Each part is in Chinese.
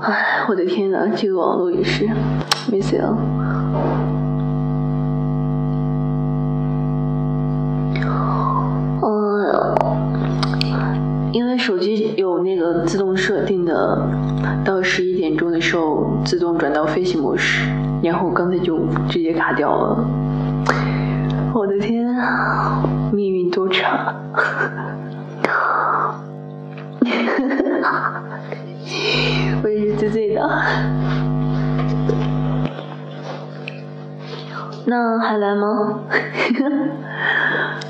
哎，我的天哪，这个网络也是没死啊！因为手机有那个自动设定的，到十一点钟的时候自动转到飞行模式，然后刚才就直接卡掉了。我的天，命运多舛！我也是醉醉的。那还来吗？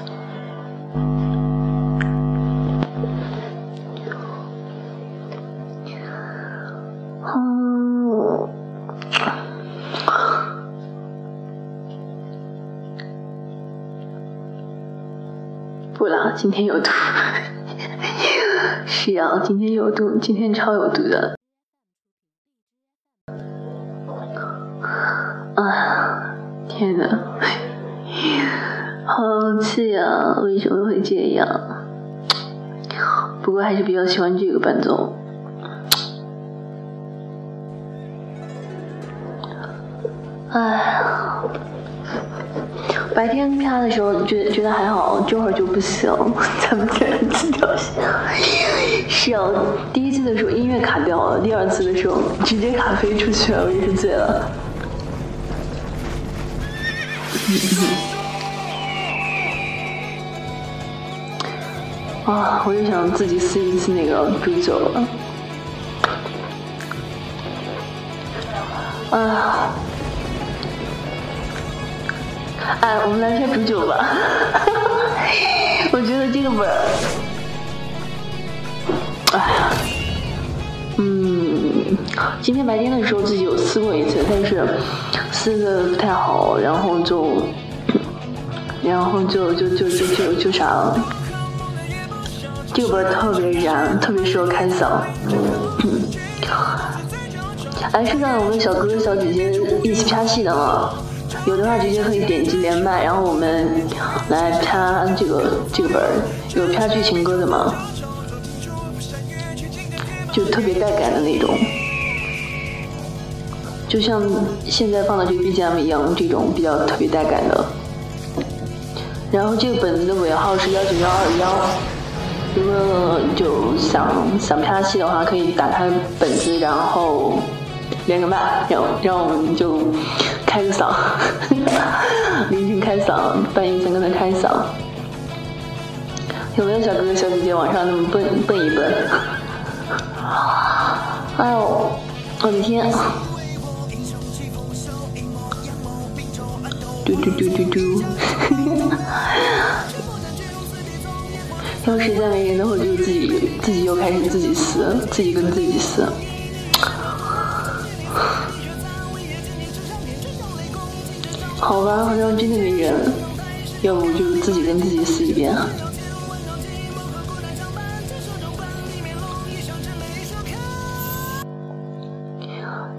今天有毒。是啊，今天有毒，今天超有毒的。啊，天哪，好气啊！为什么会这样？不过还是比较喜欢这个伴奏。哎，白天啪的时候觉得觉得还好，这会儿就不行，咱们这次掉线。是啊，第一次的时候音乐卡掉了，第二次的时候直接卡飞出去了，我也是醉了。啊，我就想自己撕一次那个煮酒了。啊，哎，我们来下煮酒吧。我觉得这个本儿，哎呀，嗯，今天白天的时候自己有撕过一次，但是撕的不太好，然后就，然后就就就就就就啥了。这个本儿特别燃，特别适合开嗓。哎，是让我们小哥哥小姐姐一起拍戏的吗？有的话直接可以点击连麦，然后我们来拍这个这个本儿。有拍剧情歌的吗？就特别带感的那种，就像现在放的这个 BGM 一样，这种比较特别带感的。然后这个本子的尾号是幺九幺二幺，如果就想想拍戏的话，可以打开本子，然后。连个麦，然后让我们就开个嗓，凌晨开嗓，半夜三更的开嗓。有没有小哥哥小姐姐往上那么蹦蹦一蹦？哎呦，我的天！嘟嘟嘟嘟嘟！要实在没人的话，就自己自己又开始自己撕，自己跟自己撕。好吧，好像真的没人，要不就自己跟自己撕一遍。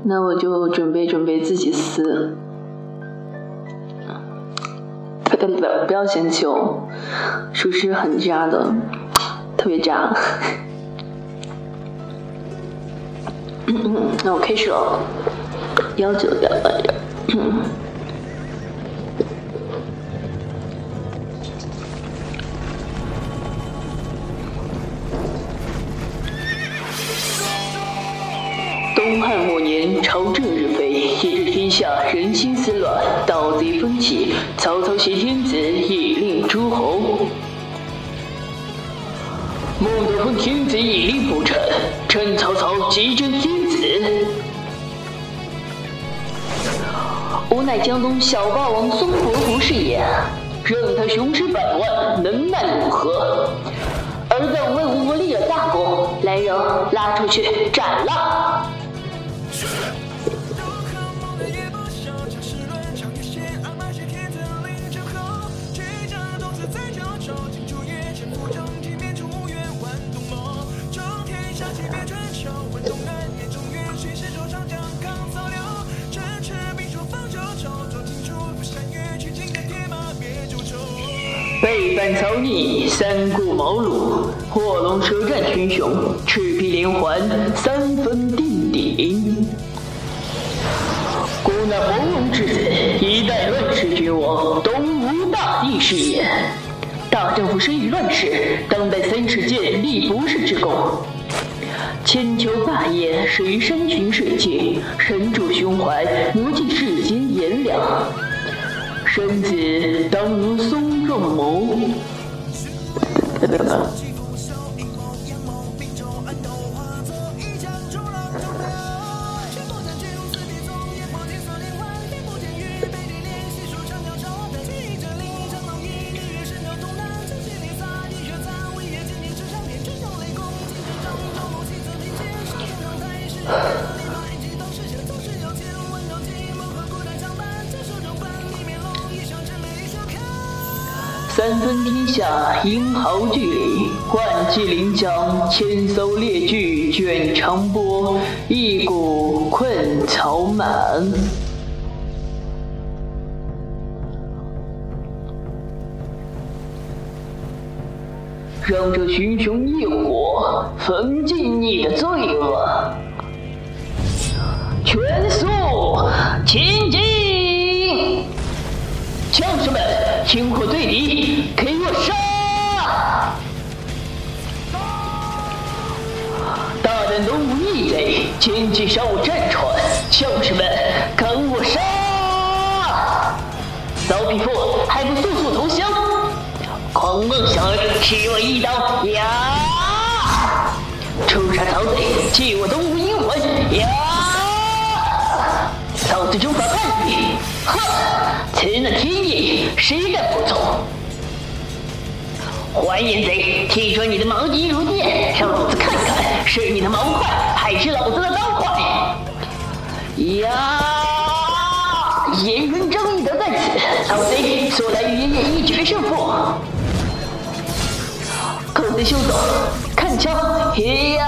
那我就准备准备自己撕。不不不，不要嫌弃哦，属实很渣的，特别渣。那我开始了，幺九幺二。东下人心思乱，盗贼风起。曹操挟天子，以令诸侯。孟德奉天子以令不臣，臣曹操急征天子。吾乃江东小霸王孙伯符是也，任他雄师百万，能耐如何？尔等为吴国立了大功，来人，拉出去斩了！三顾茅庐，火龙舌战群雄，赤壁连环，三分定鼎。孤那黄龙之子，一代乱世绝王，东吴大帝是也。大丈夫生于乱世，当代三世间立不世之功。千秋霸业，始于山穷水尽，神主胸怀，无尽世间炎凉。生子当如松茸谋。三分天下，英豪巨礼，万骑临江，千艘列炬卷长波，一股困草满。让这熊熊烈火焚尽你的罪恶！全速前进！将士们，听火对敌，给我杀！大胆东吴逆贼，前去杀我战船！将士们，跟我杀！老匹夫，还不速速投降！狂妄小儿，吃我一刀！呀！诛杀曹贼，弃我东吴英魂！呀！老子军法叛逆！哼！此乃天意，谁敢不错？还眼贼，踢穿你的毛巾如电，让老子看看是你的毛快还是老子的刀快！呀！颜渊正义德在此，老贼速来与爷爷一决胜负！狗贼休走，看枪！呀！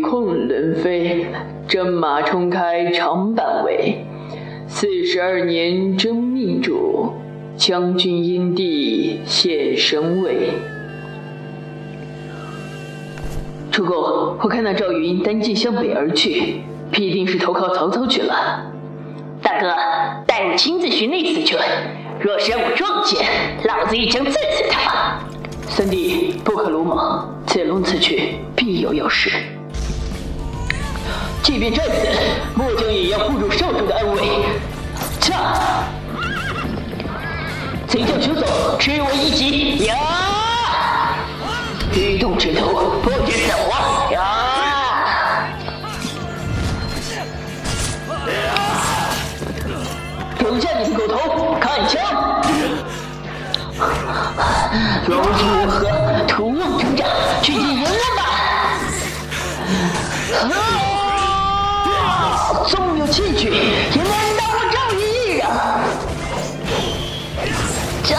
空轮飞，征马冲开长坂围。四十二年争命主，将军因地显神威。主公，我看那赵云单骑向北而去，必定是投靠曹操去了。大哥，待我亲自寻那死去。若是让我撞见，老子一枪刺死他！三弟，不可鲁莽，此龙此去必有要事。即便战死，末将也要护住少主的安危。驾！贼将休走，吃我一击！呀！欲动之徒，不知死活！呀！丢下你的狗头，看枪！老子如何图望成长，去见阎王吧！啊！纵有窃取，也难倒我赵云一人。驾！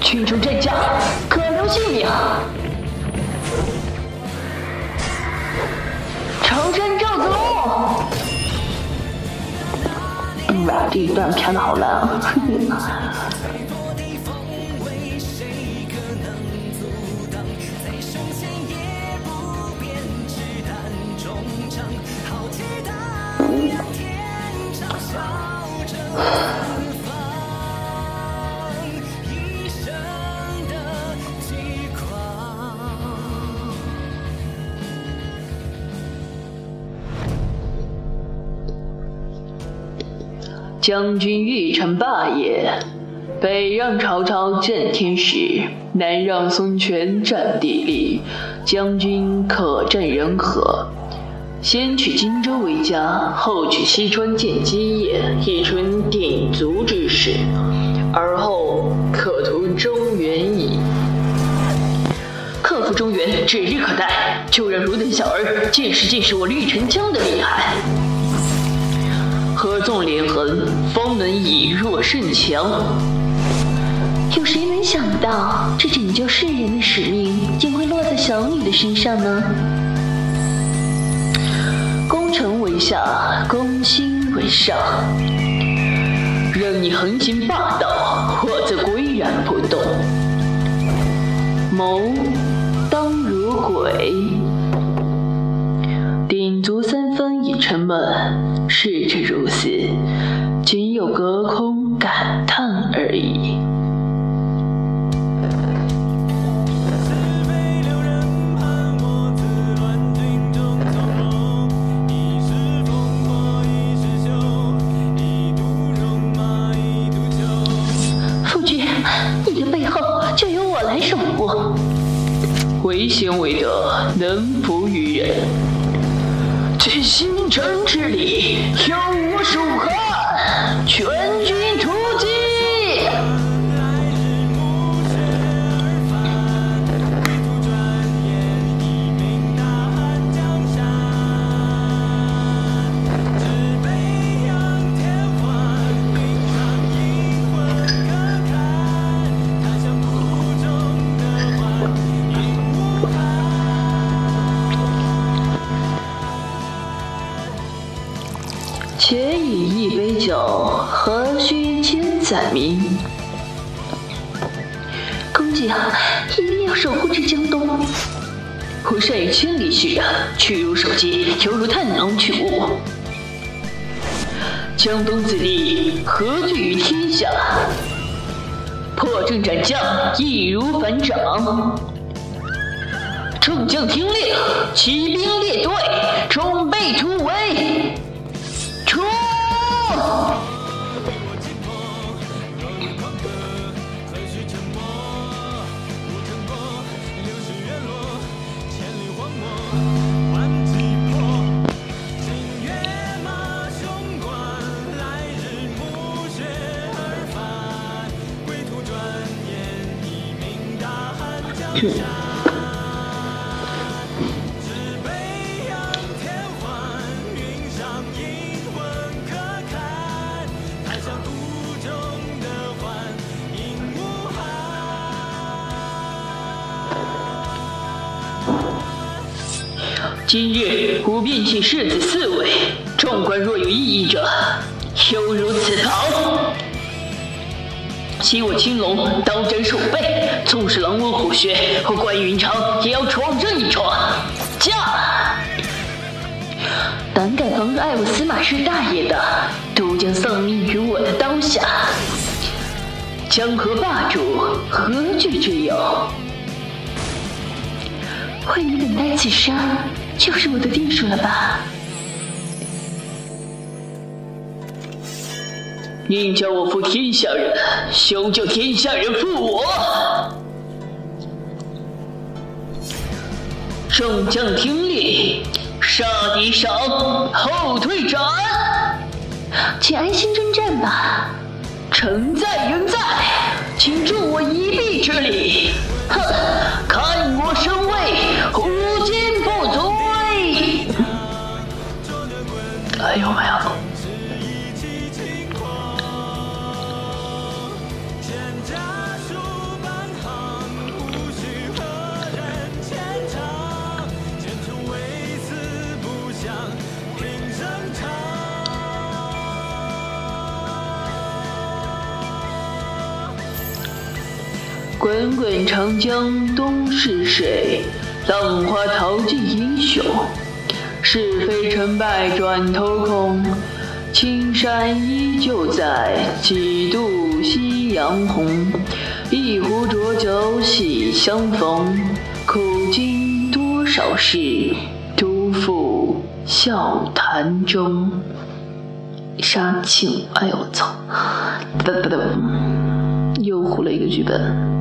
群雄战将，可留性命！长山赵子龙！哇，这一段片的好烂将军欲成霸业，北让曹操占天时，南让孙权占地利，将军可占人和。先取荆州为家，后取西川建基业，以存鼎足之势，而后可图中原矣。克服中原指日可待，就让汝等小儿见识见识我绿城江的厉害。纵连横，方能以弱胜强。有谁能想到，这拯救世人的使命竟会落在小女的身上呢？攻城为下，攻心为上。任你横行霸道，我则岿然不动。谋当如鬼，三分已沉闷。事至如斯，仅有隔空感叹而已。夫君，你的背后就由我来守护。为贤为德，能服于人。这星辰之里，有我蜀汉，全军须千载名？公瑾，一定要守护这江东。我善于千里蓄人，去如守街，犹如探囊取物。江东子弟何惧于天下？破阵斩将，易如反掌。众将听令，起兵列队，准备突围。出！今日吾便请世子四位，众官若有异议者，休如此袍。昔我青龙刀斩鼠辈，纵使狼窝虎穴，和关云长也要闯这一闯。驾！胆敢妨碍我司马氏大业的，都将丧命于我的刀下。江河霸主，何惧之有？为你等待此生，就是我的定数了吧？宁叫我负天下人，休叫天下人负我。众将听令，杀敌赏，后退斩。请安心征战吧。臣在，人在，请助我一臂之力。哼，看我身位，无坚不摧。哎呦妈呀！滚滚长江东逝水，浪花淘尽英雄。是非成败转头空，青山依旧在，几度夕阳红。一壶浊酒喜相逢，苦经多少事，都付笑谈中。杀青，哎呦我操！不不不，又糊了一个剧本。